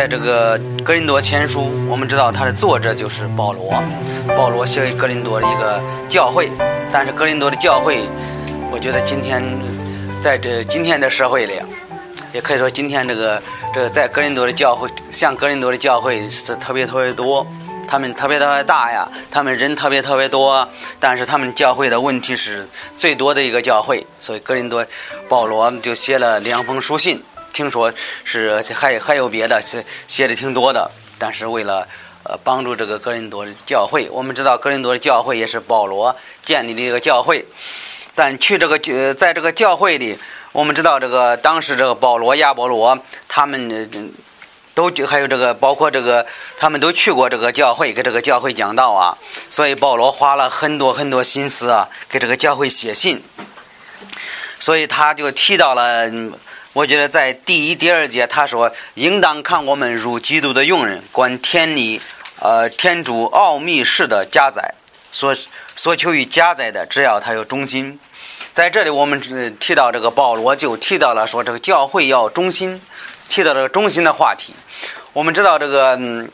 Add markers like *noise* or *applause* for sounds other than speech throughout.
在这个格林多前书，我们知道它的作者就是保罗。保罗写给格林多的一个教会，但是格林多的教会，我觉得今天在这今天的社会里，也可以说今天这个这个在格林多的教会，像格林多的教会是特别特别多，他们特别特别大呀，他们人特别特别多，但是他们教会的问题是最多的一个教会，所以格林多保罗就写了两封书信。听说是还还有别的写写的挺多的，但是为了呃帮助这个格林多的教会，我们知道格林多的教会也是保罗建立的一个教会，但去这个呃在这个教会里，我们知道这个当时这个保罗亚波罗他们都还有这个包括这个他们都去过这个教会给这个教会讲道啊，所以保罗花了很多很多心思啊给这个教会写信，所以他就提到了。我觉得在第一、第二节，他说：“应当看我们如基督的用人，观天理，呃，天主奥秘式的加载，所所求于加载的，只要他有忠心。”在这里，我们提到这个保罗就提到了说，这个教会要忠心，提到这个忠心的话题。我们知道这个，嗯，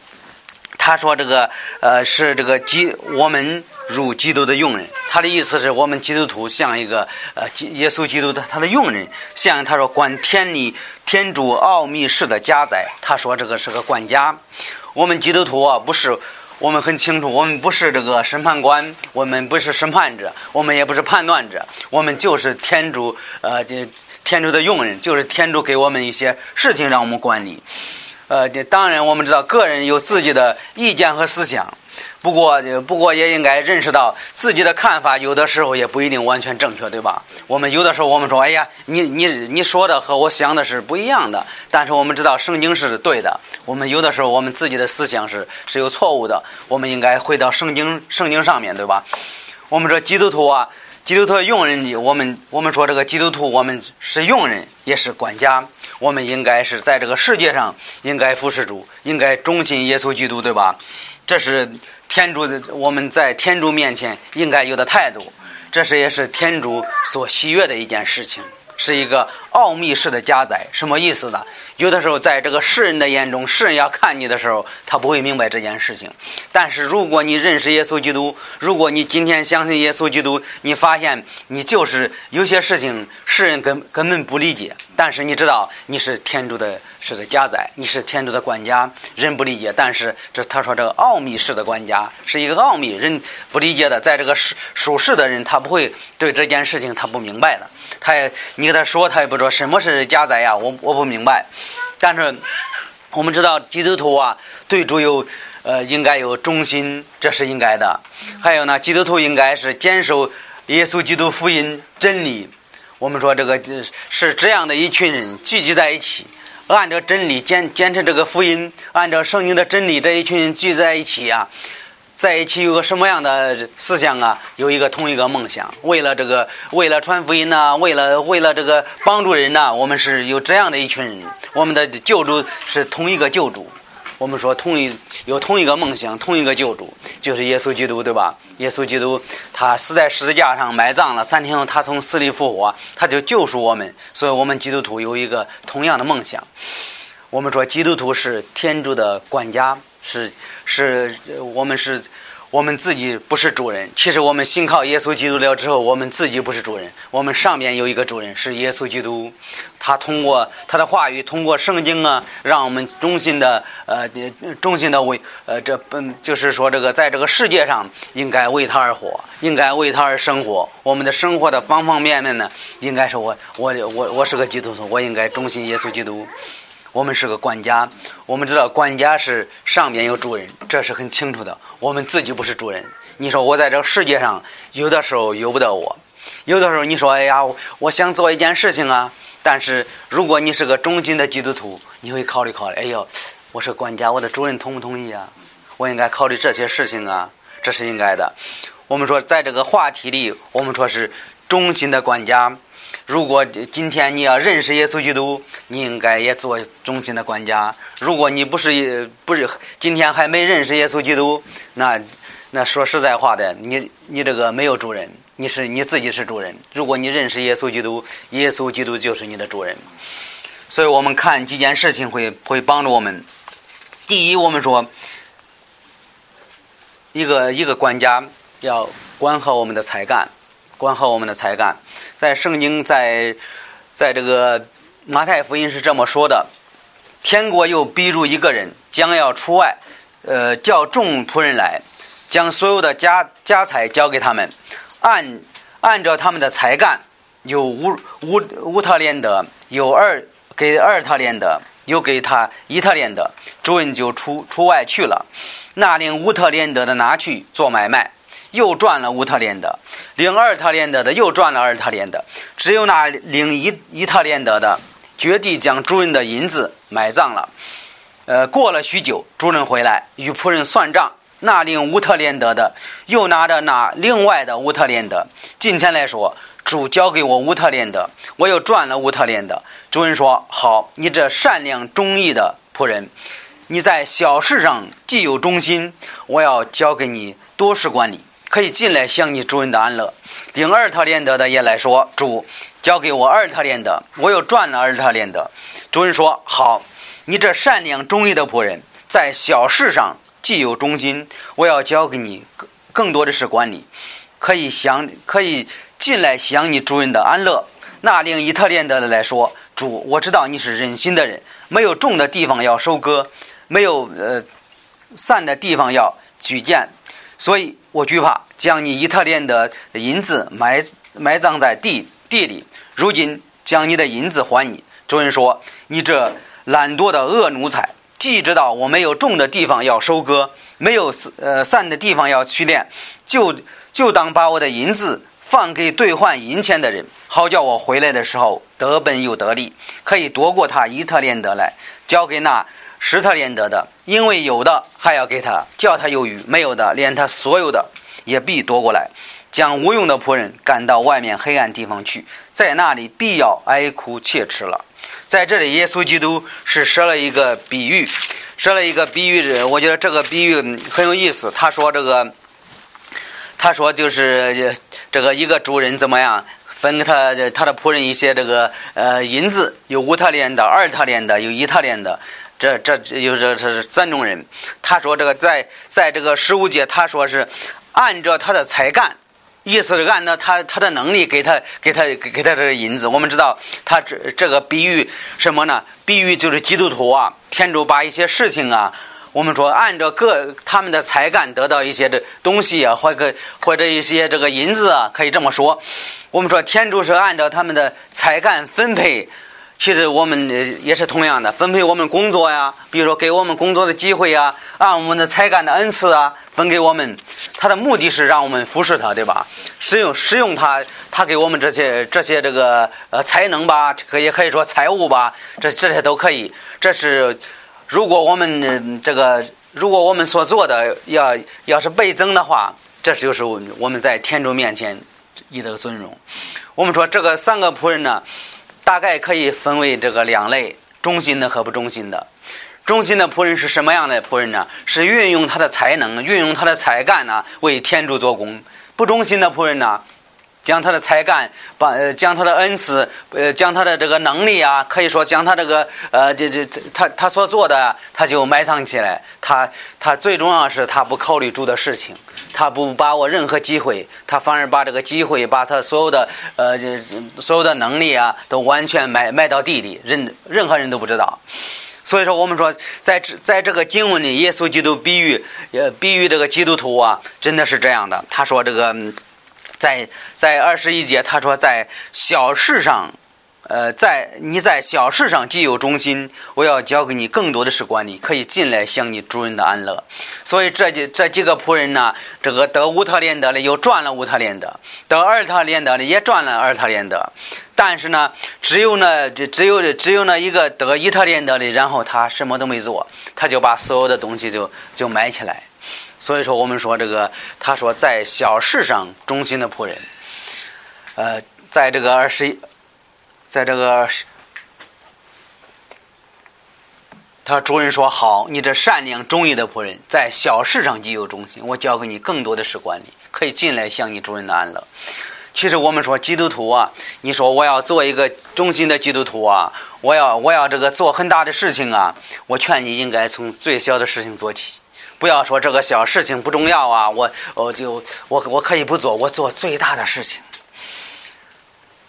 他说这个，呃，是这个基我们。入基督的用人，他的意思是我们基督徒像一个呃，耶稣基督的他的用人，像他说管天理天主奥秘式的家宰，他说这个是个管家。我们基督徒啊，不是我们很清楚，我们不是这个审判官，我们不是审判者，我们也不是判断者，我们就是天主呃，这天主的用人，就是天主给我们一些事情让我们管理。呃，这当然我们知道个人有自己的意见和思想。不过，不过也应该认识到自己的看法有的时候也不一定完全正确，对吧？我们有的时候我们说，哎呀，你你你说的和我想的是不一样的。但是我们知道圣经是对的。我们有的时候我们自己的思想是是有错误的。我们应该回到圣经圣经上面对吧？我们说基督徒啊，基督徒用人，我们我们说这个基督徒，我们是用人，也是管家。我们应该是在这个世界上应该服侍主，应该忠心耶稣基督，对吧？这是。天主，我们在天主面前应该有的态度，这是也是天主所喜悦的一件事情，是一个奥秘式的加载。什么意思呢？有的时候，在这个世人的眼中，世人要看你的时候，他不会明白这件事情。但是，如果你认识耶稣基督，如果你今天相信耶稣基督，你发现你就是有些事情世人根根本不理解，但是你知道你是天主的。是个家宰，你是天主的管家，人不理解。但是这他说这个奥秘式的管家是一个奥秘，人不理解的。在这个属属世的人，他不会对这件事情他不明白的。他也你跟他说，他也不知道什么是家宰呀，我我不明白。但是我们知道基督徒啊，对主有呃应该有忠心，这是应该的。还有呢，基督徒应该是坚守耶稣基督福音真理。我们说这个是这样的一群人聚集在一起。按照真理坚坚持这个福音，按照圣经的真理，这一群人聚在一起啊，在一起有个什么样的思想啊？有一个同一个梦想，为了这个，为了传福音呐，为了为了这个帮助人呐，我们是有这样的一群人，我们的救主是同一个救主。我们说同一有同一个梦想，同一个救主，就是耶稣基督，对吧？耶稣基督他死在十字架上埋葬了，三天后他从死里复活，他就救赎我们。所以我们基督徒有一个同样的梦想。我们说基督徒是天主的管家，是是，我们是。我们自己不是主人，其实我们信靠耶稣基督了之后，我们自己不是主人。我们上面有一个主人，是耶稣基督。他通过他的话语，通过圣经啊，让我们忠心的呃，忠心的为呃，这本就是说这个在这个世界上应该为他而活，应该为他而生活。我们的生活的方方面面呢，应该是我我我我是个基督徒，我应该忠心耶稣基督。我们是个管家，我们知道管家是上边有主人，这是很清楚的。我们自己不是主人。你说我在这个世界上，有的时候由不得我，有的时候你说，哎呀，我想做一件事情啊。但是如果你是个忠心的基督徒，你会考虑考虑，哎呦，我是管家，我的主人同不同意啊？我应该考虑这些事情啊，这是应该的。我们说，在这个话题里，我们说是忠心的管家。如果今天你要认识耶稣基督，你应该也做忠心的管家。如果你不是不是今天还没认识耶稣基督，那那说实在话的，你你这个没有主人，你是你自己是主人。如果你认识耶稣基督，耶稣基督就是你的主人。所以我们看几件事情会会帮助我们。第一，我们说一个一个管家要管好我们的才干，管好我们的才干。在圣经在在这个马太福音是这么说的：天国又逼入一个人，将要出外，呃，叫众仆人来，将所有的家家财交给他们，按按照他们的才干，有乌乌乌特连德，有二给二特连德，有给他一特连德。主人就出出外去了，那领乌特连德的拿去做买卖，又赚了乌特连德；领二特连德的又赚了二特连德。只有那领一一特连德的，决地将主人的银子埋葬了。呃，过了许久，主人回来与仆人算账，那领乌特连德的又拿着那另外的乌特连德，进前来说：“主交给我乌特连德，我又赚了乌特连德。”主人说：“好，你这善良忠义的仆人。”你在小事上既有忠心，我要交给你多事管理，可以进来享你主人的安乐。领二特连德的也来说：“主交给我二特连德，我又赚了二特连德。”主人说：“好，你这善良忠义的仆人，在小事上既有忠心，我要交给你更更多的是管理，可以享可以进来享你主人的安乐。”那领一特连德的来说：“主，我知道你是忍心的人，没有种的地方要收割。”没有呃散的地方要举荐，所以我惧怕将你以特连的银子埋埋葬在地地里。如今将你的银子还你。主人说：“你。这懒惰的恶奴才，既知道我没有种的地方要收割，没有呃散的地方要去炼，就就当把我的银子放给兑换银钱的人，好叫我回来的时候得本又得利，可以夺过他以特连德来，交给那。”使特连得的，因为有的还要给他，叫他有余；没有的，连他所有的也必夺过来，将无用的仆人赶到外面黑暗地方去，在那里必要哀哭切齿了。在这里，耶稣基督是设了一个比喻，设了一个比喻。我觉得这个比喻很有意思。他说：“这个，他说就是这个一个主人怎么样，分给他他的仆人一些这个呃银子，有五特连的，二特连的，有一特连的。”这这就是是三种人。他说这个在在这个十五节，他说是按照他的才干，意思是按照他他的能力给他给他给给他这个银子。我们知道他这这个比喻什么呢？比喻就是基督徒啊，天主把一些事情啊，我们说按照各他们的才干得到一些的东西啊，或者或者一些这个银子啊，可以这么说。我们说天主是按照他们的才干分配。其实我们也是同样的，分配我们工作呀，比如说给我们工作的机会呀，按我们的才干的恩赐啊，分给我们。他的目的是让我们服侍他，对吧？使用使用他，他给我们这些这些这个呃才能吧，可也可以说财物吧，这这些都可以。这是如果我们这个如果我们所做的要要是倍增的话，这就是我们在天主面前一个尊荣。我们说这个三个仆人呢。大概可以分为这个两类：忠心的和不忠心的。忠心的仆人是什么样的仆人呢？是运用他的才能、运用他的才干呢，为天主做工。不忠心的仆人呢？将他的才干，把呃将他的恩赐，呃将他的这个能力啊，可以说将他这个呃这这他他所做的，他就埋藏起来。他他最重要是他不考虑主的事情，他不把握任何机会，他反而把这个机会，把他所有的呃所有的能力啊，都完全埋埋到地里，任任何人都不知道。所以说，我们说在这在这个经文里，耶稣基督比喻呃比喻这个基督徒啊，真的是这样的。他说这个。在在二十一节，他说在小事上，呃，在你在小事上既有忠心，我要交给你更多的是管理，可以进来享你主人的安乐。所以这几这几个仆人呢，这个得乌特连德的又赚了乌特连德，得二特连德的也赚了二特连德，但是呢，只有呢，只有只有那一个得一特连德的，然后他什么都没做，他就把所有的东西就就埋起来。所以说，我们说这个，他说在小事上忠心的仆人，呃，在这个二十一，在这个，他主人说好，你这善良忠义的仆人，在小事上极有忠心，我交给你更多的是管理，可以进来享你主人的安乐。其实我们说基督徒啊，你说我要做一个忠心的基督徒啊，我要我要这个做很大的事情啊，我劝你应该从最小的事情做起，不要说这个小事情不重要啊，我我就我我可以不做，我做最大的事情。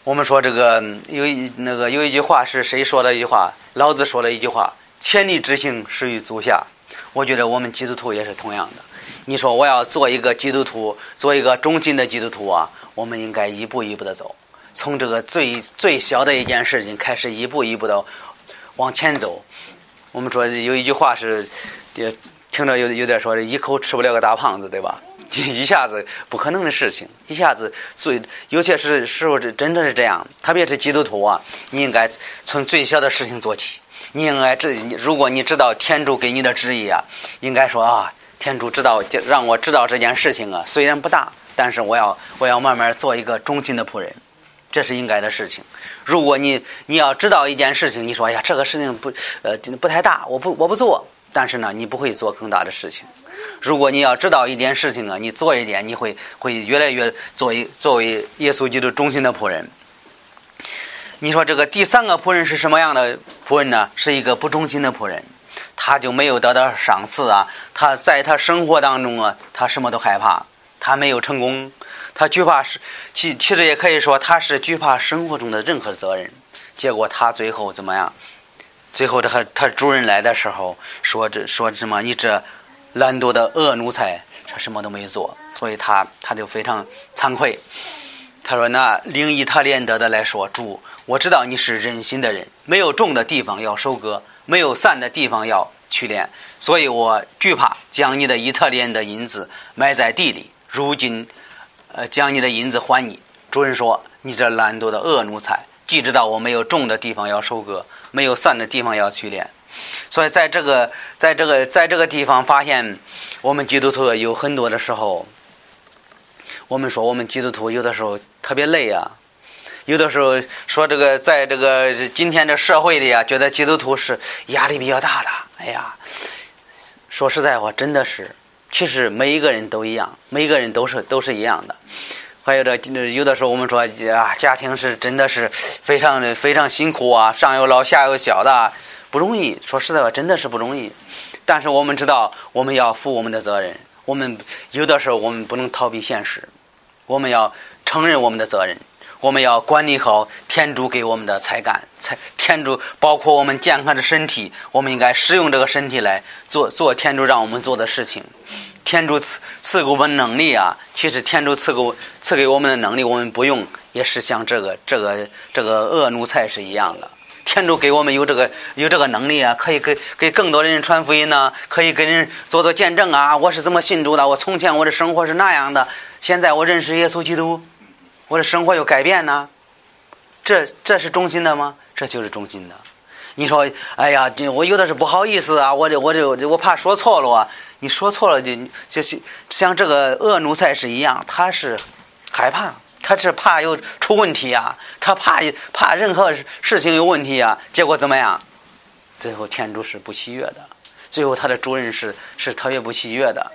我们说这个有一那个有一句话是谁说的一句话？老子说了一句话：“千里之行，始于足下。”我觉得我们基督徒也是同样的。你说我要做一个基督徒，做一个忠心的基督徒啊。我们应该一步一步的走，从这个最最小的一件事情开始，一步一步的往前走。我们说有一句话是，也听着有有点说，一口吃不了个大胖子，对吧？一下子不可能的事情，一下子最有些时时候是真的是这样。特别是基督徒啊，你应该从最小的事情做起。你应该知，如果你知道天主给你的旨意啊，应该说啊，天主知道让我知道这件事情啊，虽然不大。但是我要我要慢慢做一个忠心的仆人，这是应该的事情。如果你你要知道一件事情，你说哎呀这个事情不呃不太大，我不我不做。但是呢，你不会做更大的事情。如果你要知道一件事情啊，你做一点，你会会越来越作为作为耶稣基督忠心的仆人。你说这个第三个仆人是什么样的仆人呢？是一个不忠心的仆人，他就没有得到赏赐啊。他在他生活当中啊，他什么都害怕。他没有成功，他惧怕是，其其实也可以说他是惧怕生活中的任何责任。结果他最后怎么样？最后这个他主人来的时候说这说什么？你这懒惰的恶奴才，他什么都没做，所以他他就非常惭愧。他说：“那灵以他连德的来说，主，我知道你是忍心的人，没有种的地方要收割，没有散的地方要去炼，所以我惧怕将你的以特连的银子埋在地里。”如今，呃，将你的银子还你。主人说：“你这懒惰的恶奴才，既知道我没有种的地方要收割，没有散的地方要去炼，所以在这个，在这个，在这个地方发现，我们基督徒有很多的时候，我们说我们基督徒有的时候特别累啊，有的时候说这个，在这个今天这社会里啊，觉得基督徒是压力比较大的。哎呀，说实在话，真的是。”其实每一个人都一样，每一个人都是都是一样的。还有这有的时候我们说啊，家庭是真的是非常的非常辛苦啊，上有老下有小的，不容易。说实在话，真的是不容易。但是我们知道，我们要负我们的责任。我们有的时候我们不能逃避现实，我们要承认我们的责任。我们要管理好天主给我们的才干，才天主包括我们健康的身体，我们应该使用这个身体来做做天主让我们做的事情。天主赐赐给我们能力啊，其实天主赐给赐给我们的能力，我们不用，也是像这个这个这个恶奴才是一样的。天主给我们有这个有这个能力啊，可以给给更多的人传福音呢，可以给人做做见证啊。我是怎么信主的？我从前我的生活是那样的，现在我认识耶稣基督。我的生活有改变呢，这这是忠心的吗？这就是忠心的。你说，哎呀，我有的是不好意思啊，我这我这我怕说错了啊。你说错了就就是像这个恶奴才是一样，他是害怕，他是怕有出问题啊，他怕怕任何事情有问题啊。结果怎么样？最后天主是不喜悦的，最后他的主人是是特别不喜悦的。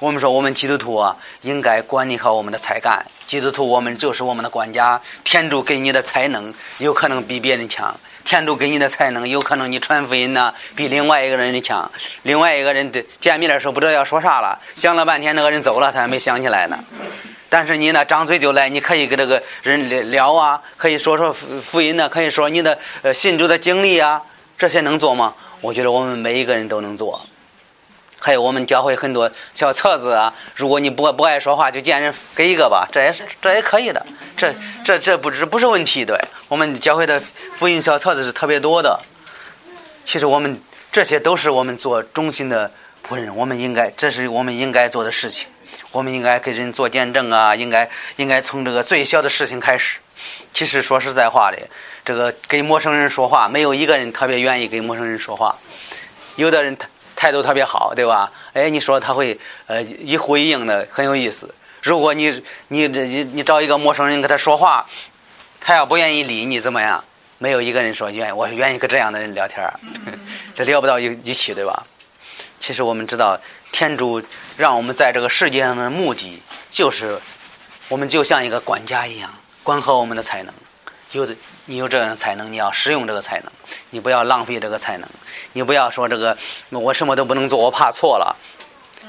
我们说，我们基督徒啊，应该管理好我们的才干。基督徒，我们就是我们的管家。天主给你的才能，有可能比别人强。天主给你的才能，有可能你传福音呢，比另外一个人的强。另外一个人见面的时候不知道要说啥了，想了半天，那个人走了，他还没想起来呢。但是你呢，张嘴就来，你可以跟这个人聊啊，可以说说福音呢，可以说你的呃信主的经历啊，这些能做吗？我觉得我们每一个人都能做。还有我们教会很多小册子啊，如果你不不爱说话，就见人给一个吧，这也是这也可以的，这这这不是不是问题，对我们教会的福音小册子是特别多的。其实我们这些都是我们做忠心的仆人，我们应该这是我们应该做的事情，我们应该给人做见证啊，应该应该从这个最小的事情开始。其实说实在话的，这个跟陌生人说话，没有一个人特别愿意跟陌生人说话，有的人他。态度特别好，对吧？哎，你说他会呃一呼一应的很有意思。如果你你这你你找一个陌生人跟他说话，他要不愿意理你怎么样？没有一个人说愿意，我愿意跟这样的人聊天儿 *laughs* 这聊不到一一起，对吧？其实我们知道，天主让我们在这个世界上的目的就是我们就像一个管家一样，管好我们的才能。有的你有这样的才能，你要使用这个才能，你不要浪费这个才能。你不要说这个我什么都不能做，我怕错了，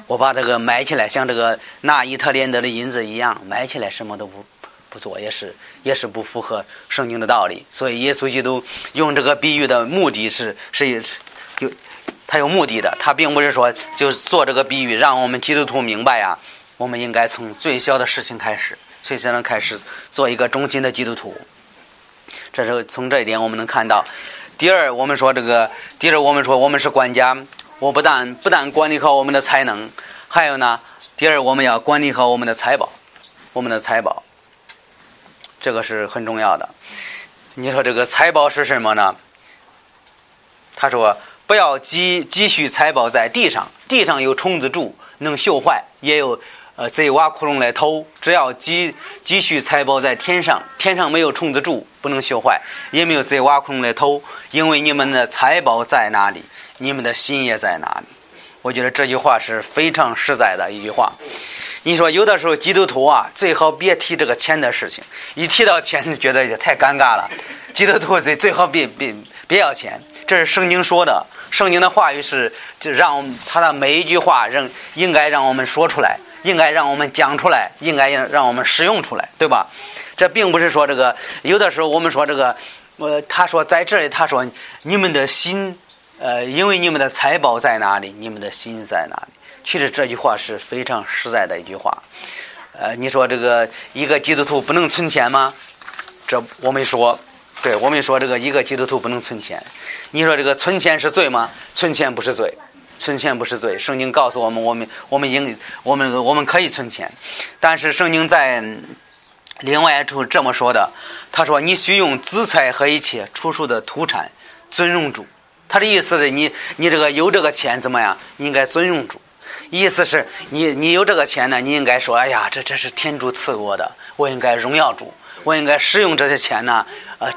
我把这个埋起来，像这个纳伊特连德的银子一样埋起来，什么都不不做，也是也是不符合圣经的道理。所以耶稣基督用这个比喻的目的是是就他有目的的，他并不是说就做这个比喻让我们基督徒明白呀。我们应该从最小的事情开始，最小的开始做一个忠心的基督徒。这是从这一点我们能看到。第二，我们说这个，第二我们说我们是管家，我不但不但管理好我们的才能，还有呢，第二我们要管理好我们的财宝，我们的财宝，这个是很重要的。你说这个财宝是什么呢？他说不要积积蓄财宝在地上，地上有虫子蛀，能锈坏，也有。呃，贼挖窟窿来偷，只要积积蓄财宝在天上，天上没有虫子住，不能修坏，也没有贼挖窟窿来偷，因为你们的财宝在哪里，你们的心也在哪里。我觉得这句话是非常实在的一句话。你说有的时候基督徒啊，最好别提这个钱的事情，一提到钱，觉得也太尴尬了。基督徒最最好别别别要钱，这是圣经说的，圣经的话语是就让他的每一句话让应该让我们说出来。应该让我们讲出来，应该让让我们使用出来，对吧？这并不是说这个，有的时候我们说这个，呃，他说在这里，他说你们的心，呃，因为你们的财宝在哪里，你们的心在哪里？其实这句话是非常实在的一句话。呃，你说这个一个基督徒不能存钱吗？这我没说，对我们说这个一个基督徒不能存钱。你说这个存钱是罪吗？存钱不是罪。存钱不是罪，圣经告诉我们，我们我们应我们我们可以存钱，但是圣经在另外一处这么说的，他说：“你需用资财和一切出售的土产尊荣主。”他的意思是你你这个有这个钱怎么样？应该尊荣主。意思是你你有这个钱呢，你应该说：“哎呀，这这是天主赐我的，我应该荣耀主，我应该使用这些钱呢。”呃。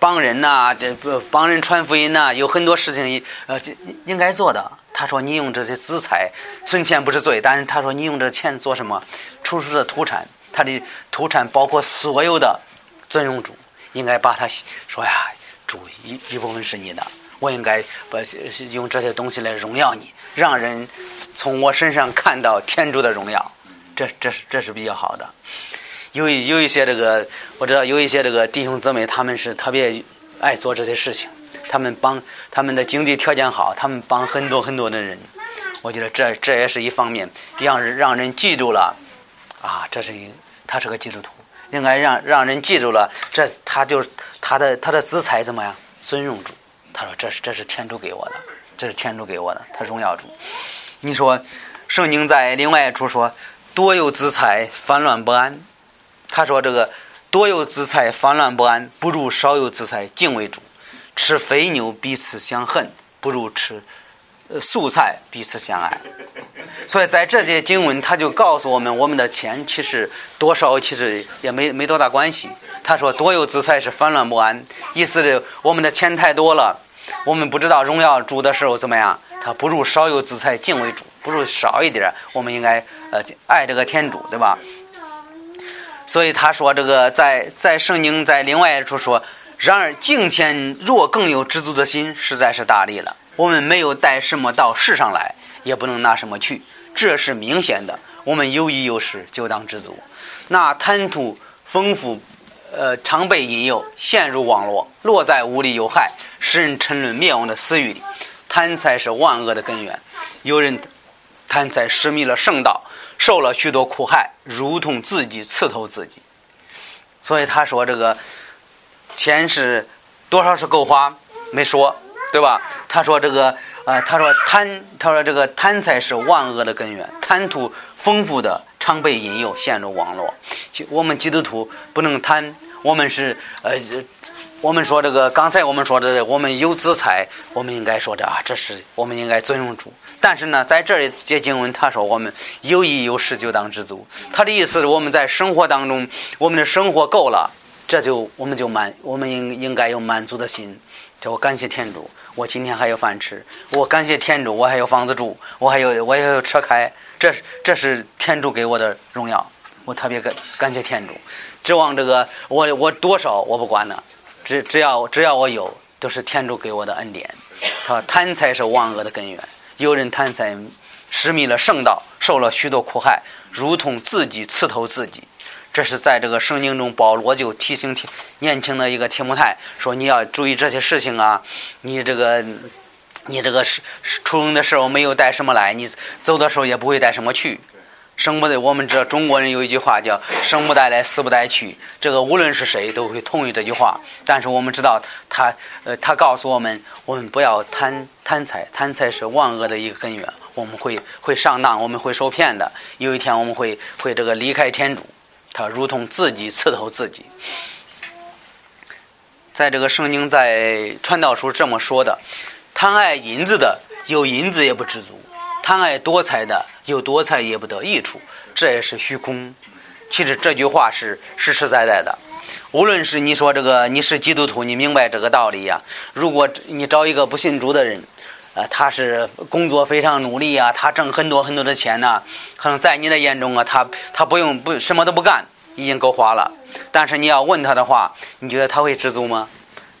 帮人呐，这帮人传福音呐，有很多事情呃应该做的。他说：“你用这些资财存钱不是罪，但是他说你用这钱做什么？出售的土产，他的土产包括所有的尊荣主，应该把他说呀，主一一部分是你的，我应该把用这些东西来荣耀你，让人从我身上看到天主的荣耀。这这是这是比较好的。”有有一些这个，我知道有一些这个弟兄姊妹，他们是特别爱做这些事情。他们帮他们的经济条件好，他们帮很多很多的人。我觉得这这也是一方面，让人让人记住了啊，这是一他是个基督徒，应该让让人记住了，这他就他的他的资财怎么样？尊荣主。他说这是这是天主给我的，这是天主给我的，他荣耀主。你说圣经在另外一处说，多有资财，烦乱不安。他说：“这个多有资财，烦乱不安，不如少有资财，敬畏主。吃肥牛，彼此相恨，不如吃素菜，彼此相爱。”所以在这些经文，他就告诉我们，我们的钱其实多少其实也没没多大关系。他说：“多有资财是烦乱不安，意思是我们的钱太多了，我们不知道荣耀主的时候怎么样。他不如少有资财，敬畏主，不如少一点，我们应该呃爱这个天主，对吧？”所以他说：“这个在在圣经在另外一处说，然而敬虔若更有知足的心，实在是大力了。我们没有带什么到世上来，也不能拿什么去，这是明显的。我们有衣有食，就当知足。那贪图丰富，呃，常被引诱，陷入网络，落在无利有害，使人沉沦灭亡的私欲里。贪财是万恶的根源。有人贪财失迷了圣道。”受了许多苦害，如同自己刺透自己。所以他说：“这个钱是多少是够花？没说，对吧？”他说：“这个啊，他说贪，他说这个贪财是万恶的根源。贪图丰富的，常被引诱陷入网络。我们基督徒不能贪，我们是呃。”我们说这个，刚才我们说的，我们有资财，我们应该说的啊，这是我们应该尊重主。但是呢，在这里这经文，他说我们有衣有食就当知足。他的意思是我们在生活当中，我们的生活够了，这就我们就满，我们应应该有满足的心。这我感谢天主，我今天还有饭吃；我感谢天主，我还有房子住，我还有我也有车开。这这是天主给我的荣耀。我特别感感谢天主。指望这个我我多少我不管了，只只要只要我有，都是天主给我的恩典。他说贪财是万恶的根源，有人贪财，失迷了圣道，受了许多苦害，如同自己刺透自己。这是在这个圣经中，保罗就提醒年轻的一个提摩太说：“你要注意这些事情啊，你这个你这个是出生的时候没有带什么来，你走的时候也不会带什么去。”生不得，我们知道中国人有一句话叫“生不带来，死不带去”。这个无论是谁都会同意这句话。但是我们知道，他呃，他告诉我们，我们不要贪贪财，贪财是万恶的一个根源。我们会会上当，我们会受骗的。有一天我们会会这个离开天主，他如同自己刺透自己。在这个圣经在传道书这么说的：贪爱银子的，有银子也不知足。贪爱多财的，有多财也不得益处，这也是虚空。其实这句话是实实在在的。无论是你说这个你是基督徒，你明白这个道理呀。如果你找一个不信主的人，呃，他是工作非常努力啊，他挣很多很多的钱呢，可能在你的眼中啊，他他不用不什么都不干，已经够花了。但是你要问他的话，你觉得他会知足吗？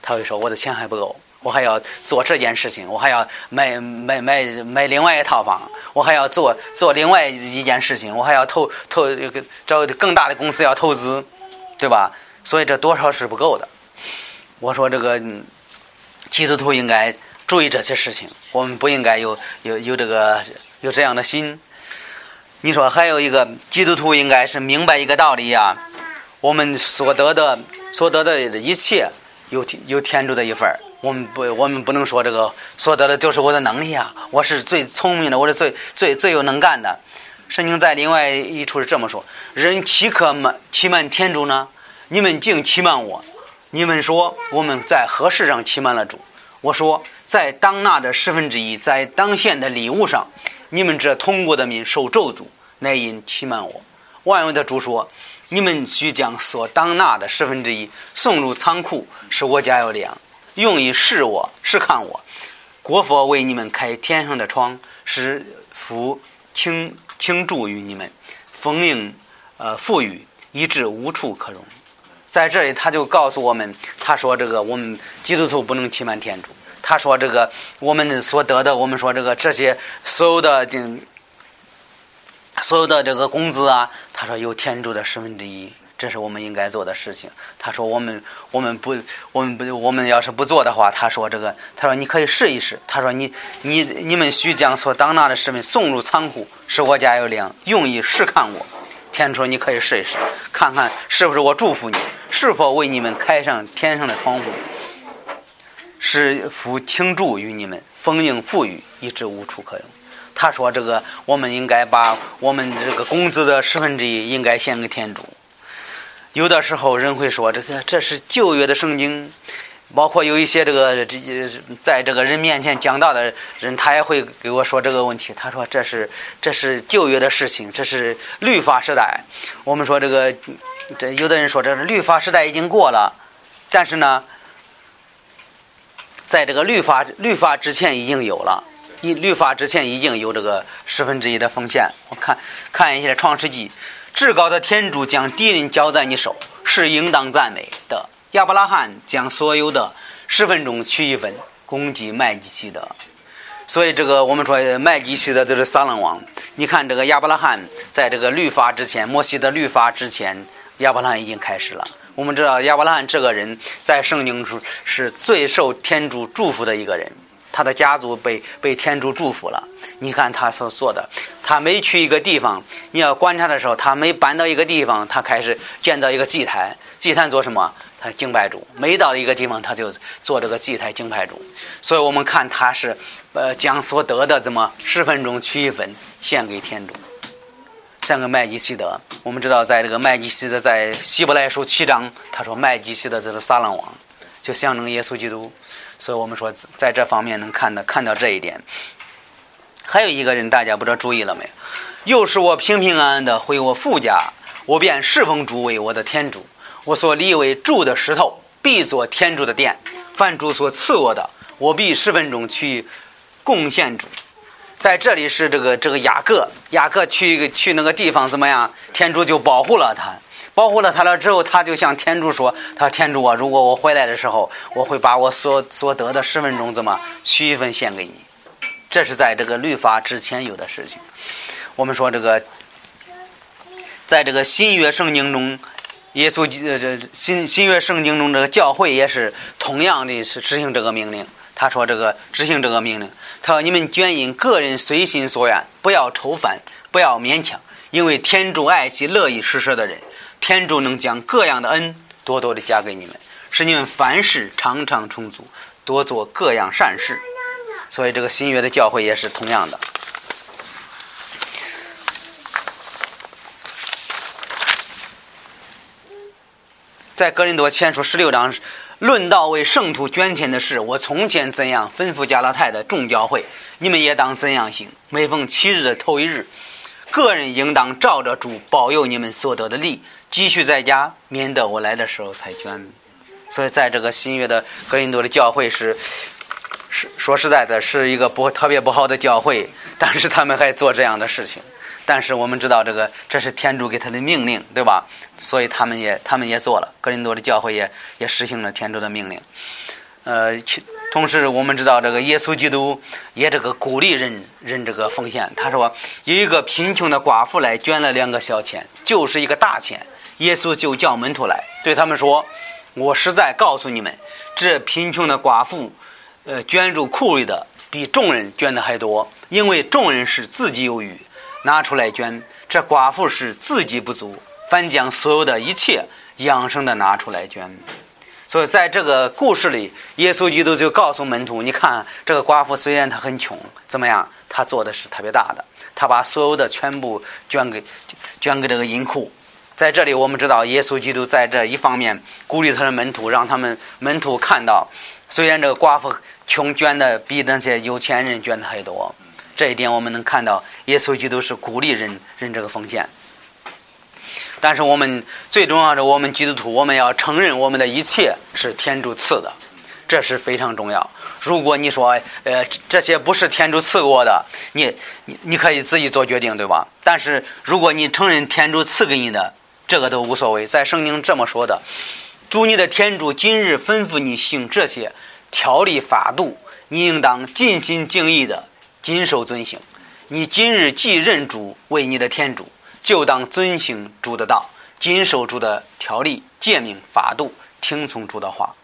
他会说我的钱还不够。我还要做这件事情，我还要买买买买另外一套房，我还要做做另外一件事情，我还要投投找更大的公司要投资，对吧？所以这多少是不够的。我说这个基督徒应该注意这些事情，我们不应该有有有这个有这样的心。你说还有一个基督徒应该是明白一个道理呀，我们所得的所得的一切有有天主的一份儿。我们不，我们不能说这个所得的就是我的能力啊！我是最聪明的，我是最最最有能干的。圣经在另外一处是这么说：人岂可瞒欺瞒天主呢？你们竟欺瞒我！你们说我们在何事上欺瞒了主？我说在当纳的十分之一，在当献的礼物上，你们这通过的民受咒诅，乃因欺瞒我。万有的主说：你们需将所当纳的十分之一送入仓库，使我家有粮。用以试我，试看我。国佛为你们开天上的窗，使福倾倾注于你们，丰盈呃富裕，以致无处可容。在这里，他就告诉我们，他说这个我们基督徒不能欺瞒天主。他说这个我们所得的，我们说这个这些所有的这所有的这个工资啊，他说有天主的十分之一。这是我们应该做的事情。他说：“我们，我们不，我们不，我们要是不做的话，他说这个，他说你可以试一试。他说你，你，你们需将所当纳的食品送入仓库，使我家有粮，用以试看我。天主，你可以试一试，看看是不是我祝福你，是否为你们开上天上的窗户，使福倾注于你们，丰盈富裕，以致无处可容。”他说：“这个，我们应该把我们这个工资的十分之一应该献给天主。”有的时候人会说这个这是旧约的圣经，包括有一些这个这在这个人面前讲道的人，他也会给我说这个问题。他说这是这是旧约的事情，这是律法时代。我们说这个这有的人说这是律法时代已经过了，但是呢，在这个律法律法之前已经有了，律法之前已经有这个十分之一的奉献。我看看一下创世纪。至高的天主将敌人交在你手，是应当赞美的。亚伯拉罕将所有的十分钟取一分，攻击麦基希德。所以这个我们说麦基希德就是撒冷王。你看这个亚伯拉罕在这个律法之前，摩西的律法之前，亚伯拉罕已经开始了。我们知道亚伯拉罕这个人在圣经中是最受天主祝福的一个人。他的家族被被天主祝福了。你看他所做的，他每去一个地方，你要观察的时候，他每搬到一个地方，他开始建造一个祭台。祭坛做什么？他敬拜主。每到一个地方，他就做这个祭台敬拜主。所以我们看他是，呃，将所得的怎么十分钟取一分献给天主，献给麦基希德。我们知道，在这个麦基希德在希伯来书七章，他说麦基希德这是撒冷王，就象征耶稣基督。所以我们说，在这方面能看到看到这一点。还有一个人，大家不知道注意了没有？又是我平平安安的回我父家，我便侍奉主为我的天主。我所立为柱的石头，必作天主的殿。凡主所赐我的，我必十分钟去贡献主。在这里是这个这个雅各，雅各去去那个地方怎么样？天主就保护了他，保护了他了之后，他就向天主说：“他说天主啊，如果我回来的时候，我会把我所所得的十分钟怎么取一份献给你。”这是在这个律法之前有的事情。我们说这个，在这个新约圣经中，耶稣呃这新新约圣经中这个教会也是同样的是执行这个命令。他说：“这个执行这个命令，他说你们捐因个人随心所愿，不要愁烦，不要勉强，因为天主爱惜乐意施舍的人，天主能将各样的恩多多的加给你们，使你们凡事常常充足，多做各样善事。所以这个新约的教会也是同样的，在格林多前书十六章。”论到为圣徒捐钱的事，我从前怎样吩咐加拉太的众教会，你们也当怎样行。每逢七日的头一日，个人应当照着主保佑你们所得的利，积蓄在家，免得我来的时候才捐。所以，在这个新约的格林多的教会是，是说实在的，是一个不特别不好的教会，但是他们还做这样的事情。但是我们知道，这个这是天主给他的命令，对吧？所以他们也他们也做了，格林多的教会也也实行了天主的命令。呃，同时我们知道，这个耶稣基督也这个鼓励人人这个奉献。他说，有一个贫穷的寡妇来捐了两个小钱，就是一个大钱。耶稣就叫门徒来，对他们说：“我实在告诉你们，这贫穷的寡妇，呃，捐助库里的比众人捐的还多，因为众人是自己有余。”拿出来捐，这寡妇是自己不足，反将所有的一切养生的拿出来捐。所以在这个故事里，耶稣基督就告诉门徒：“你看，这个寡妇虽然她很穷，怎么样？她做的是特别大的，她把所有的全部捐给捐给这个银库。在这里，我们知道耶稣基督在这一方面鼓励他的门徒，让他们门徒看到，虽然这个寡妇穷，捐的比那些有钱人捐的还多。”这一点我们能看到，耶稣基督是鼓励人人这个奉献。但是我们最重要的，我们基督徒我们要承认我们的一切是天主赐的，这是非常重要。如果你说，呃，这些不是天主赐我的，你你你可以自己做决定，对吧？但是如果你承认天主赐给你的，这个都无所谓。在圣经这么说的：“主你的天主今日吩咐你行这些条例法度，你应当尽心尽意的。”谨守遵行，你今日既认主为你的天主，就当遵行主的道，谨守主的条例、诫命、法度，听从主的话。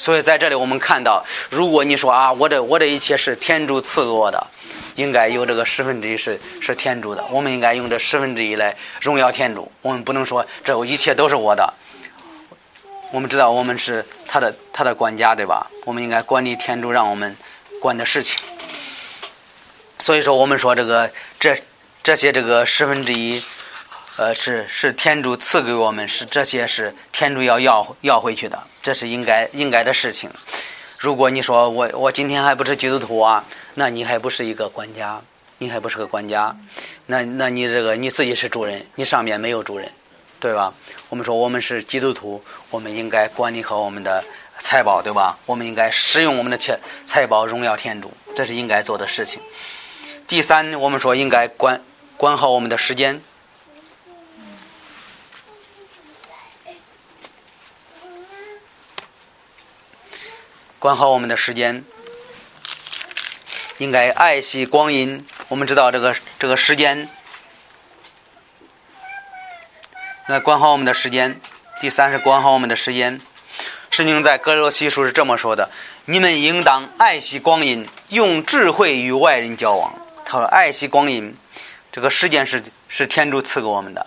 所以在这里，我们看到，如果你说啊，我这我这一切是天主赐给我的，应该有这个十分之一是是天主的，我们应该用这十分之一来荣耀天主。我们不能说这一切都是我的。我们知道我们是他的他的管家，对吧？我们应该管理天主让我们管的事情。所以说，我们说这个这这些这个十分之一，呃，是是天主赐给我们，是这些是天主要要要回去的，这是应该应该的事情。如果你说我我今天还不是基督徒啊，那你还不是一个管家，你还不是个管家，那那你这个你自己是主人，你上面没有主人，对吧？我们说我们是基督徒，我们应该管理好我们的财宝，对吧？我们应该使用我们的钱财宝荣耀天主，这是应该做的事情。第三，我们说应该管管好我们的时间，管好我们的时间，应该爱惜光阴。我们知道这个这个时间，那管好我们的时间。第三是管好我们的时间。圣经在哥罗西书是这么说的：你们应当爱惜光阴，用智慧与外人交往。他说：“爱惜光阴，这个时间是是天主赐给我们的。”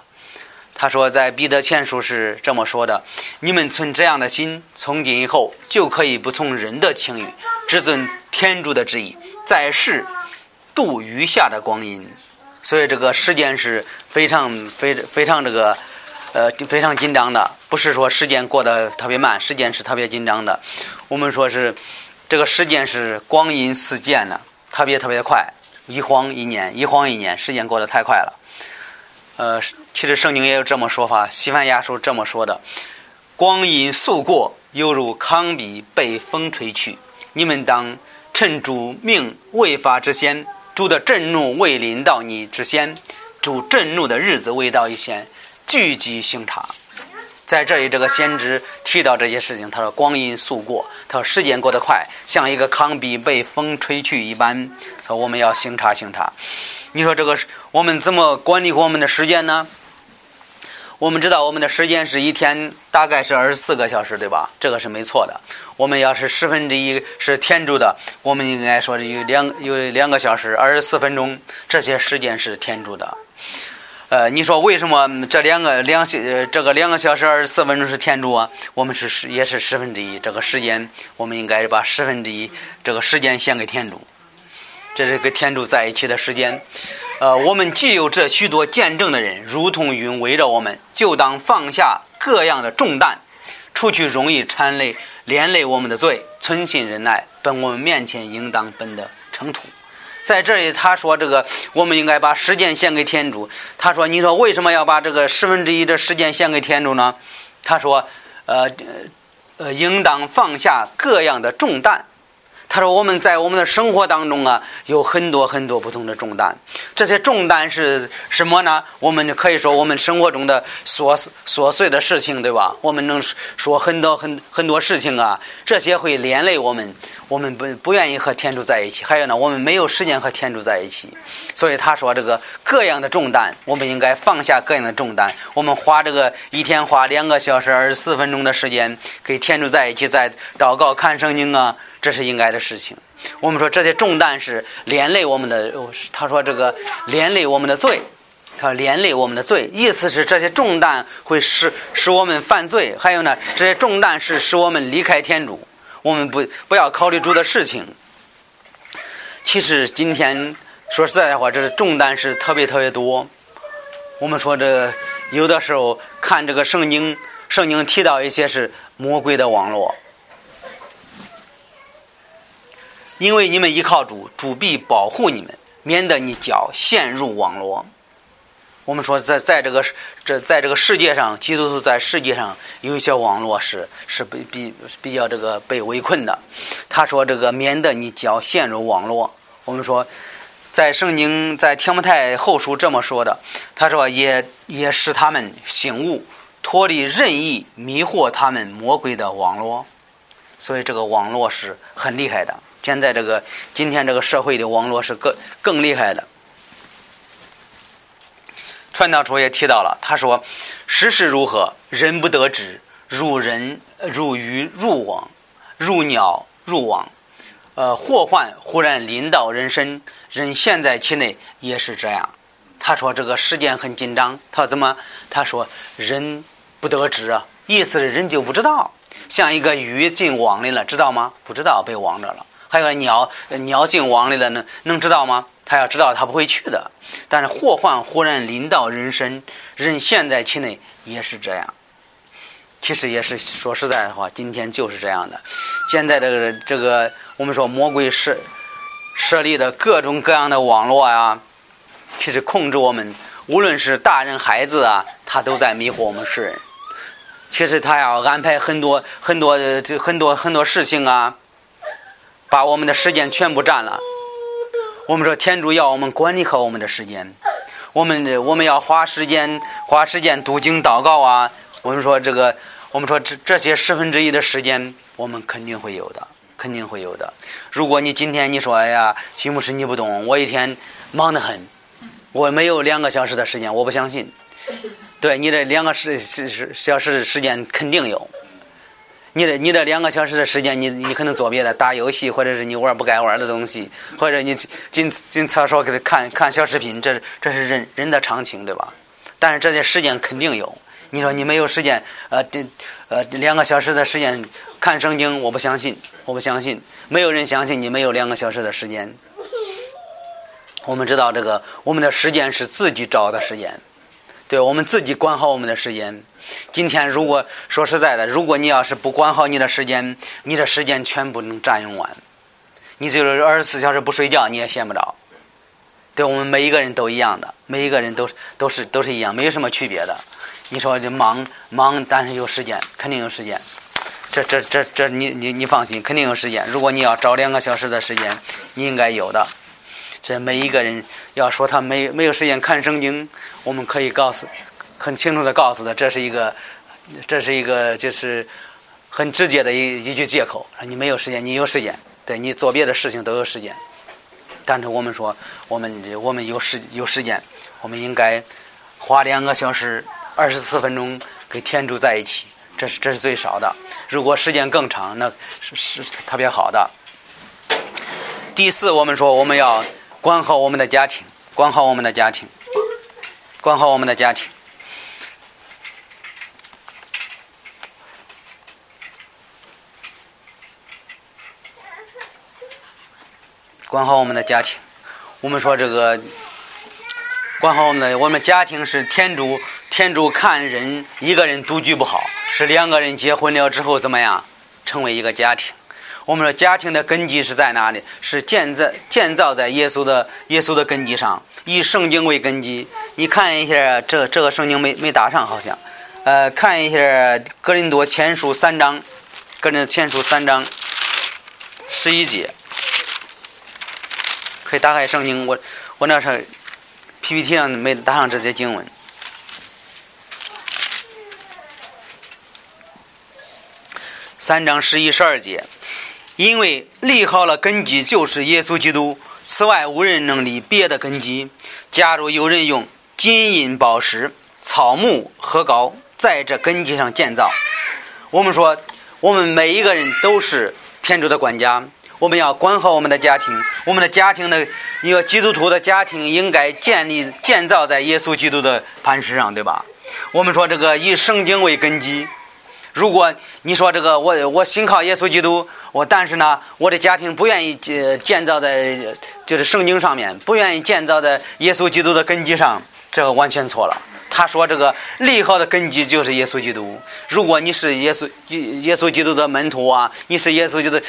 他说：“在彼得前书是这么说的：你们存这样的心，从今以后就可以不从人的情欲，只遵天主的旨意，在世度余下的光阴。所以这个时间是非常非非常这个呃非常紧张的，不是说时间过得特别慢，时间是特别紧张的。我们说是这个时间是光阴似箭呢，特别特别快。”一晃一年，一晃一年，时间过得太快了。呃，其实圣经也有这么说法，《西班牙书》这么说的：“光阴速过，犹如糠秕被风吹去。你们当趁主命未发之先，主的震怒未临到你之先，主震怒的日子未到一先，聚集刑察。在这里，这个先知提到这些事情，他说：“光阴速过，他说时间过得快，像一个糠秕被风吹去一般。说我们要行查行查。你说这个我们怎么管理我们的时间呢？我们知道我们的时间是一天大概是二十四个小时，对吧？这个是没错的。我们要是十分之一是天主的，我们应该说有两有两个小时二十四分钟，这些时间是天主的。”呃，你说为什么这两个两小这个两个小时二十四分钟是天主啊？我们是十也是十分之一，这个时间我们应该把十分之一这个时间献给天主，这是跟天主在一起的时间。呃，我们既有这许多见证的人，如同云围着我们，就当放下各样的重担，除去容易缠累连累我们的罪，存心忍耐，奔我们面前应当奔的尘土。在这里，他说：“这个我们应该把时间献给天主。”他说：“你说为什么要把这个十分之一的时间献给天主呢？”他说：“呃，呃，应当放下各样的重担。”他说：“我们在我们的生活当中啊，有很多很多不同的重担。这些重担是什么呢？我们可以说我们生活中的琐琐碎的事情，对吧？我们能说很多很很多事情啊，这些会连累我们。我们不不愿意和天主在一起。还有呢，我们没有时间和天主在一起。所以他说，这个各样的重担，我们应该放下各样的重担。我们花这个一天花两个小时二十四分钟的时间，跟天主在一起，在祷告、看圣经啊。”这是应该的事情。我们说这些重担是连累我们的，他说这个连累我们的罪，他连累我们的罪，意思是这些重担会使使我们犯罪。还有呢，这些重担是使我们离开天主。我们不不要考虑主的事情。其实今天说实在的话，这个重担是特别特别多。我们说这有的时候看这个圣经，圣经提到一些是魔鬼的网络。因为你们依靠主，主必保护你们，免得你脚陷入网络。我们说，在在这个这在这个世界上，基督徒在世界上有一些网络是是比比比较这个被围困的。他说：“这个免得你脚陷入网络。”我们说，在圣经在天摩太后书这么说的。他说：“也也使他们醒悟，脱离任意迷惑他们魔鬼的网络。”所以，这个网络是很厉害的。现在这个今天这个社会的网络是更更厉害的。传道书也提到了，他说：“时事如何，人不得知，如人如鱼入网，如鸟入网。呃，祸患忽然临到人身，人陷在其内，也是这样。”他说：“这个时间很紧张。”他：“怎么？”他说：“人不得知啊，意思是人就不知道，像一个鱼进网里了，知道吗？不知道，被网着了。”还有鸟，鸟进网里了，能能知道吗？他要知道，他不会去的。但是祸患忽然临到人身，人陷在其内，也是这样。其实也是说实在的话，今天就是这样的。现在这个这个，我们说魔鬼设设立的各种各样的网络呀，其实控制我们，无论是大人孩子啊，他都在迷惑我们世人。其实他要安排很多很多这很多很多事情啊。把我们的时间全部占了。我们说天主要我们管理好我们的时间，我们我们要花时间花时间读经祷告啊。我们说这个，我们说这这些十分之一的时间，我们肯定会有的，肯定会有的。如果你今天你说哎呀，徐牧师你不懂，我一天忙得很，我没有两个小时的时间，我不相信。对你这两个时时小时时间肯定有。你的你的两个小时的时间，你你可能做别的，打游戏，或者是你玩不该玩的东西，或者你进进厕所给他看看小视频，这这是人人的常情，对吧？但是这些时间肯定有。你说你没有时间，呃，这呃两个小时的时间看圣经，我不相信，我不相信，没有人相信你没有两个小时的时间。我们知道这个，我们的时间是自己找的时间，对我们自己管好我们的时间。今天如果说实在的，如果你要是不管好你的时间，你的时间全部能占用完。你就是二十四小时不睡觉，你也闲不着。对我们每一个人都一样的，每一个人都都是都是一样，没有什么区别的。你说这忙忙，但是有时间，肯定有时间。这这这这，你你你放心，肯定有时间。如果你要找两个小时的时间，你应该有的。这每一个人要说他没没有时间看圣经，我们可以告诉很清楚的告诉他，这是一个这是一个就是很直接的一一句借口。说你没有时间，你有时间，对你做别的事情都有时间。但是我们说，我们我们有时有时间，我们应该花两个小时二十四分钟跟天主在一起，这是这是最少的。如果时间更长，那是是特别好的。第四，我们说我们要管好我们的家庭，管好我们的家庭，管好我们的家庭。管好我们的家庭，我们说这个管好我们的我们家庭是天主天主看人一个人独居不好，是两个人结婚了之后怎么样成为一个家庭？我们说家庭的根基是在哪里？是建在建造在耶稣的耶稣的根基上，以圣经为根基。你看一下这这个圣经没没打上好像，呃，看一下格林多前书三章，格林多前书三章十一节。可以打开圣经，我我那是 PPT 上没打上这些经文。三章十一十二节，因为立好了根基就是耶稣基督，此外无人能立别的根基。假如有人用金银宝石、草木禾膏在这根基上建造，我们说我们每一个人都是天主的管家。我们要管好我们的家庭，我们的家庭的一个基督徒的家庭应该建立建造在耶稣基督的磐石上，对吧？我们说这个以圣经为根基。如果你说这个我我信靠耶稣基督，我但是呢，我的家庭不愿意建建造在就是圣经上面，不愿意建造在耶稣基督的根基上，这个完全错了。他说：“这个立好的根基就是耶稣基督。如果你是耶稣耶稣基督的门徒啊，你是耶稣基督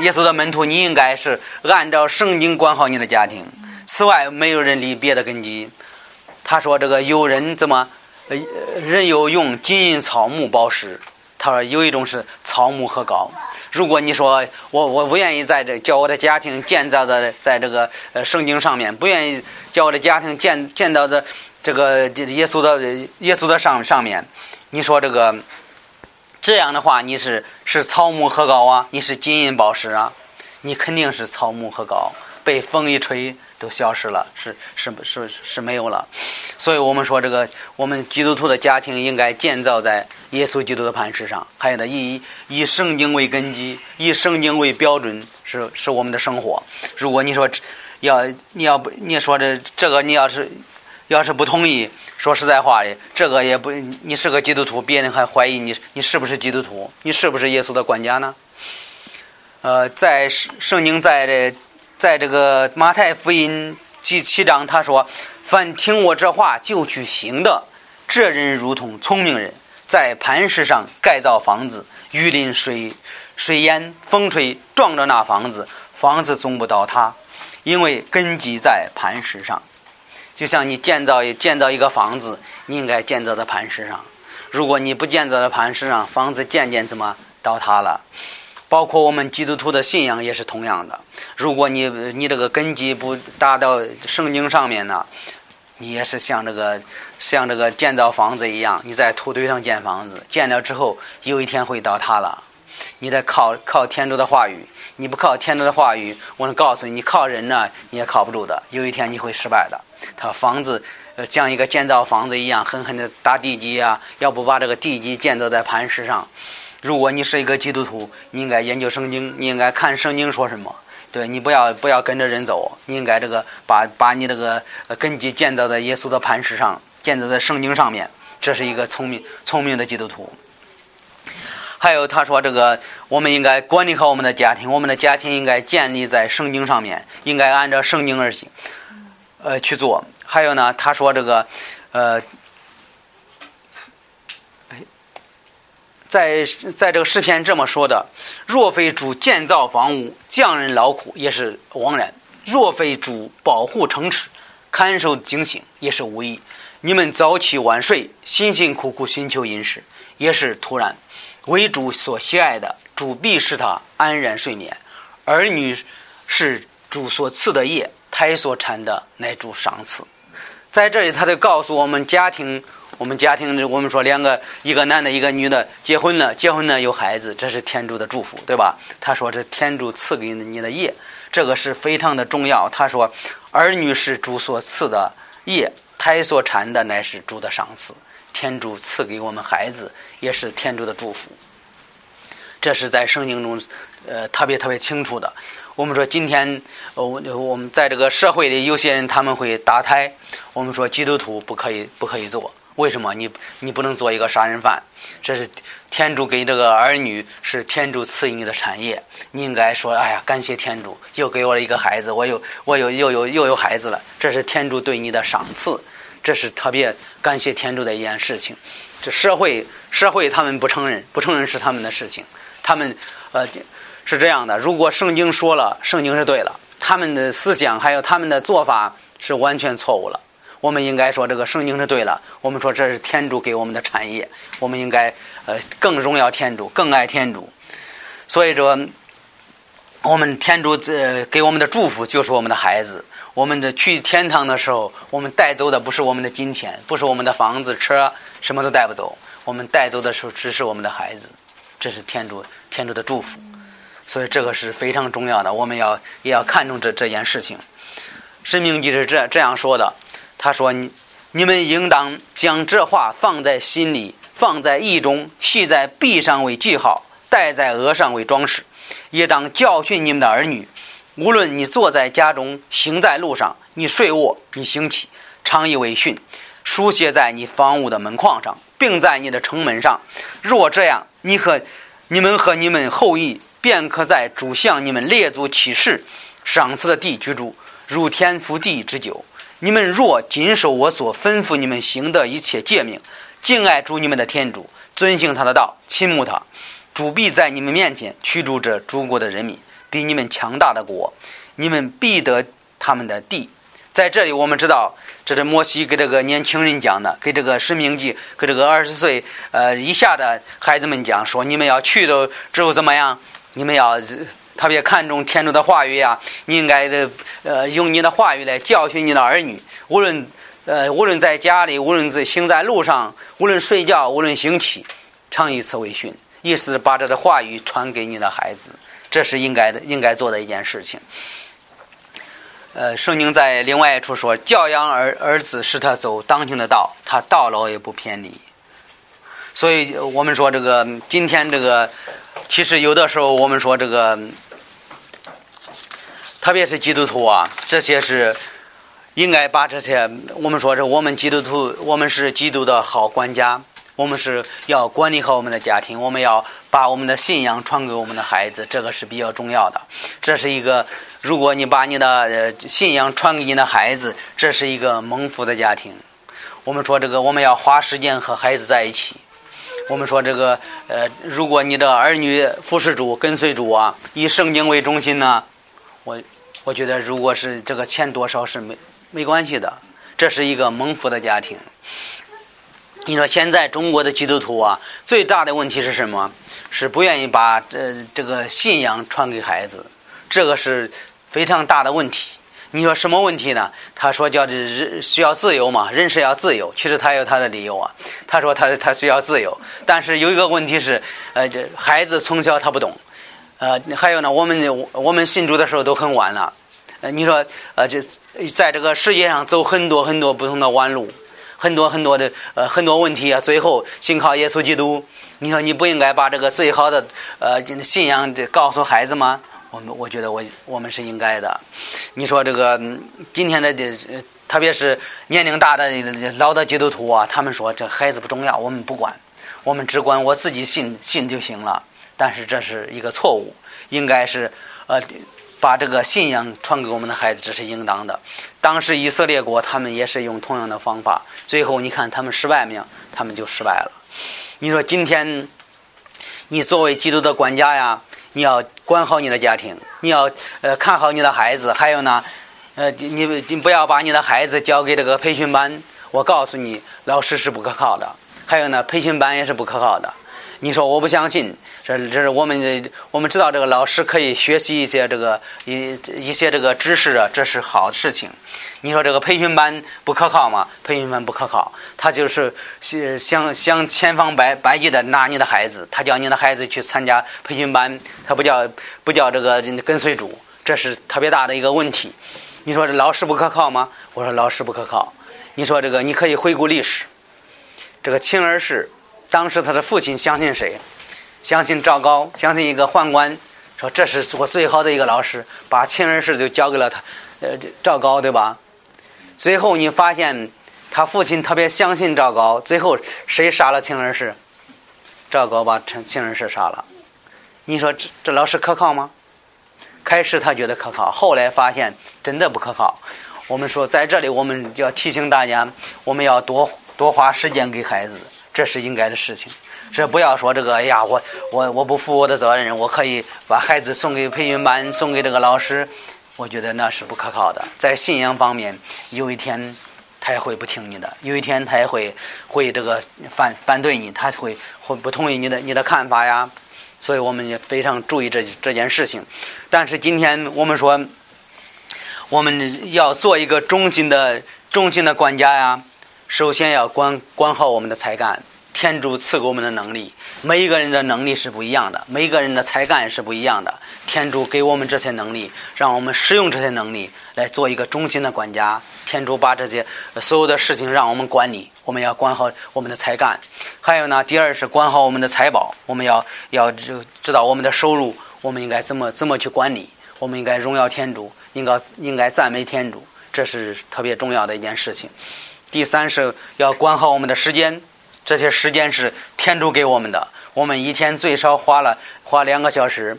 耶稣的门徒，你应该是按照圣经管好你的家庭。此外，没有人立别的根基。”他说：“这个有人怎么人有用金银草木宝石？他说有一种是草木和膏。如果你说我我不愿意在这叫我的家庭建造在在这个呃圣经上面，不愿意叫我的家庭建建造在。”这个耶稣的耶稣的上上面，你说这个这样的话，你是是草木何高啊？你是金银宝石啊？你肯定是草木何高，被风一吹都消失了，是是是是没有了。所以我们说，这个我们基督徒的家庭应该建造在耶稣基督的磐石上，还有呢，以以圣经为根基，以圣经为标准，是是我们的生活。如果你说要你要不你说这这个你要是。要是不同意，说实在话的，这个也不，你是个基督徒，别人还怀疑你，你是不是基督徒？你是不是耶稣的管家呢？呃，在圣经在这，在这个马太福音第七章，他说：“凡听我这话就去行的，这人如同聪明人，在磐石上盖造房子，雨淋水水淹风吹，撞着那房子，房子总不倒塌，因为根基在磐石上。”就像你建造建造一个房子，你应该建造在磐石上。如果你不建造在磐石上，房子渐渐怎么倒塌了？包括我们基督徒的信仰也是同样的。如果你你这个根基不达到圣经上面呢，你也是像这个像这个建造房子一样，你在土堆上建房子，建了之后有一天会倒塌了。你得靠靠天主的话语，你不靠天主的话语，我能告诉你，你靠人呢你也靠不住的，有一天你会失败的。他房子，呃，像一个建造房子一样，狠狠的打地基啊！要不把这个地基建造在磐石上。如果你是一个基督徒，你应该研究圣经，你应该看圣经说什么。对你不要不要跟着人走，你应该这个把把你这个根基建造在耶稣的磐石上，建造在圣经上面。这是一个聪明聪明的基督徒。还有他说这个，我们应该管理好我们的家庭，我们的家庭应该建立在圣经上面，应该按照圣经而行。呃，去做。还有呢，他说这个，呃，在在这个诗篇这么说的：若非主建造房屋，匠人劳苦也是枉然；若非主保护城池，看守警醒也是无益。你们早起晚睡，辛辛苦苦寻求饮食，也是徒然。为主所喜爱的，主必使他安然睡眠；儿女是主所赐的业。胎所产的乃主赏赐。在这里，他就告诉我们家庭，我们家庭，我们说两个，一个男的，一个女的结婚了，结婚了有孩子，这是天主的祝福，对吧？他说是天主赐给你的业，这个是非常的重要。他说，儿女是主所赐的业，胎所产的乃是主的赏赐。天主赐给我们孩子，也是天主的祝福。这是在圣经中，呃，特别特别清楚的。我们说今天，我我们在这个社会里，有些人他们会打胎。我们说基督徒不可以不可以做，为什么？你你不能做一个杀人犯？这是天主给这个儿女，是天主赐予你的产业。你应该说，哎呀，感谢天主，又给我了一个孩子，我又我又又有又有孩子了。这是天主对你的赏赐，这是特别感谢天主的一件事情。这社会社会他们不承认，不承认是他们的事情。他们呃。是这样的，如果圣经说了，圣经是对了，他们的思想还有他们的做法是完全错误了。我们应该说这个圣经是对了。我们说这是天主给我们的产业，我们应该呃更荣耀天主，更爱天主。所以说，我们天主这给我们的祝福就是我们的孩子。我们的去天堂的时候，我们带走的不是我们的金钱，不是我们的房子、车，什么都带不走。我们带走的时候只是我们的孩子，这是天主天主的祝福。所以这个是非常重要的，我们要也要看重这这件事情。神明记是这这样说的，他说：“你你们应当将这话放在心里，放在意中，系在臂上为记号，戴在额上为装饰。也当教训你们的儿女。无论你坐在家中，行在路上，你睡卧，你行起，常以为训，书写在你房屋的门框上，并在你的城门上。若这样，你和你们和你们后裔。”便可在主向你们列祖起誓赏赐的地居住，如天覆地之久。你们若谨守我所吩咐你们行的一切诫命，敬爱主你们的天主，遵行他的道，亲慕他，主必在你们面前驱逐这诸国的人民，比你们强大的国，你们必得他们的地。在这里，我们知道，这是摩西给这个年轻人讲的，给这个使命记，给这个二十岁呃以下的孩子们讲，说你们要去的之后怎么样？你们要特别看重天主的话语呀！你应该的呃用你的话语来教训你的儿女，无论呃无论在家里，无论在行在路上，无论睡觉，无论行起，常以此为训。意思把这个话语传给你的孩子，这是应该的，应该做的一件事情。呃，圣经在另外一处说，教养儿儿子使他走当行的道，他到老也不偏离。所以我们说这个今天这个。其实有的时候，我们说这个，特别是基督徒啊，这些是应该把这些。我们说是我们基督徒，我们是基督的好管家，我们是要管理好我们的家庭，我们要把我们的信仰传给我们的孩子，这个是比较重要的。这是一个，如果你把你的信仰传给你的孩子，这是一个蒙福的家庭。我们说这个，我们要花时间和孩子在一起。我们说这个，呃，如果你的儿女服侍主、跟随主啊，以圣经为中心呢，我我觉得，如果是这个钱多少是没没关系的，这是一个蒙福的家庭。你说现在中国的基督徒啊，最大的问题是什么？是不愿意把这这个信仰传给孩子，这个是非常大的问题。你说什么问题呢？他说叫这人需要自由嘛，人是要自由。其实他有他的理由啊。他说他他需要自由，但是有一个问题是，呃，这孩子从小他不懂，呃，还有呢，我们我们信主的时候都很晚了。呃，你说呃，这在这个世界上走很多很多不同的弯路，很多很多的呃很多问题啊。最后信靠耶稣基督，你说你不应该把这个最好的呃信仰告诉孩子吗？我们我觉得我我们是应该的。你说这个今天的这，特别是年龄大的老的基督徒啊，他们说这孩子不重要，我们不管，我们只管我自己信信就行了。但是这是一个错误，应该是呃把这个信仰传给我们的孩子，这是应当的。当时以色列国他们也是用同样的方法，最后你看他们失败没有？他们就失败了。你说今天你作为基督的管家呀？你要管好你的家庭，你要呃看好你的孩子，还有呢，呃你你不要把你的孩子交给这个培训班。我告诉你，老师是不可靠的，还有呢，培训班也是不可靠的。你说我不相信，这这是我们我们知道这个老师可以学习一些这个一一些这个知识啊，这是好事情。你说这个培训班不可靠吗？培训班不可靠，他就是想想千方百百计的拿你的孩子，他叫你的孩子去参加培训班，他不叫不叫这个跟随主，这是特别大的一个问题。你说这老师不可靠吗？我说老师不可靠。你说这个你可以回顾历史，这个秦二世，当时他的父亲相信谁？相信赵高，相信一个宦官，说这是我最好的一个老师，把秦二世就交给了他，呃，赵高，对吧？最后你发现他父亲特别相信赵高，最后谁杀了秦二世？赵高把秦秦二世杀了。你说这这老师可靠吗？开始他觉得可靠，后来发现真的不可靠。我们说在这里，我们就要提醒大家，我们要多多花时间给孩子，这是应该的事情。这不要说这个，哎呀，我我我不负我的责任，我可以把孩子送给培训班，送给这个老师。我觉得那是不可靠的。在信仰方面，有一天他也会不听你的，有一天他也会会这个反反对你，他会会不同意你的你的看法呀。所以我们也非常注意这这件事情。但是今天我们说，我们要做一个忠心的忠心的管家呀，首先要管管好我们的才干。天主赐给我们的能力，每一个人的能力是不一样的，每一个人的才干是不一样的。天主给我们这些能力，让我们使用这些能力来做一个忠心的管家。天主把这些所有的事情让我们管理，我们要管好我们的才干。还有呢，第二是管好我们的财宝，我们要要知知道我们的收入，我们应该怎么怎么去管理，我们应该荣耀天主，应该应该赞美天主，这是特别重要的一件事情。第三是要管好我们的时间。这些时间是天主给我们的，我们一天最少花了花两个小时，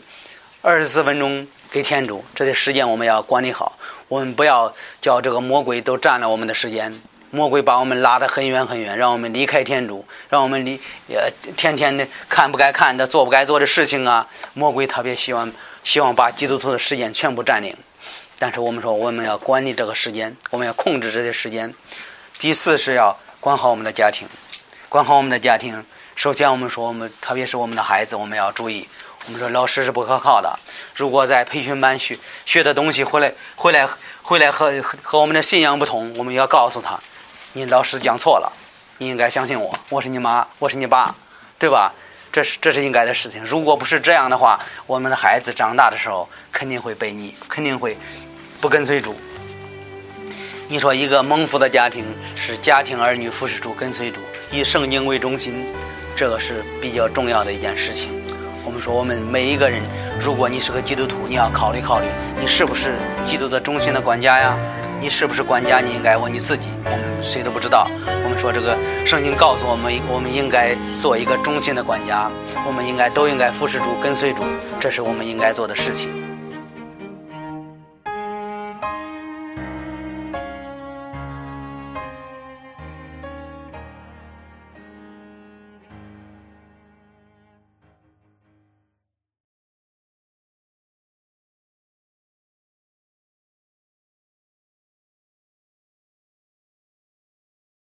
二十四分钟给天主。这些时间我们要管理好，我们不要叫这个魔鬼都占了我们的时间。魔鬼把我们拉得很远很远，让我们离开天主，让我们离呃天天的看不该看的，做不该做的事情啊。魔鬼特别希望希望把基督徒的时间全部占领，但是我们说我们要管理这个时间，我们要控制这些时间。第四是要管好我们的家庭。管好我们的家庭。首先，我们说，我们特别是我们的孩子，我们要注意。我们说，老师是不可靠的。如果在培训班学学的东西回来，回来，回来和和我们的信仰不同，我们要告诉他，你老师讲错了，你应该相信我，我是你妈，我是你爸，对吧？这是这是应该的事情。如果不是这样的话，我们的孩子长大的时候肯定会背逆，肯定会不跟随主。你说，一个蒙福的家庭是家庭儿女服侍主，跟随主。以圣经为中心，这个是比较重要的一件事情。我们说，我们每一个人，如果你是个基督徒，你要考虑考虑，你是不是基督的中心的管家呀？你是不是管家？你应该问你自己。我们谁都不知道。我们说，这个圣经告诉我们，我们应该做一个忠心的管家，我们应该都应该服侍主，跟随主，这是我们应该做的事情。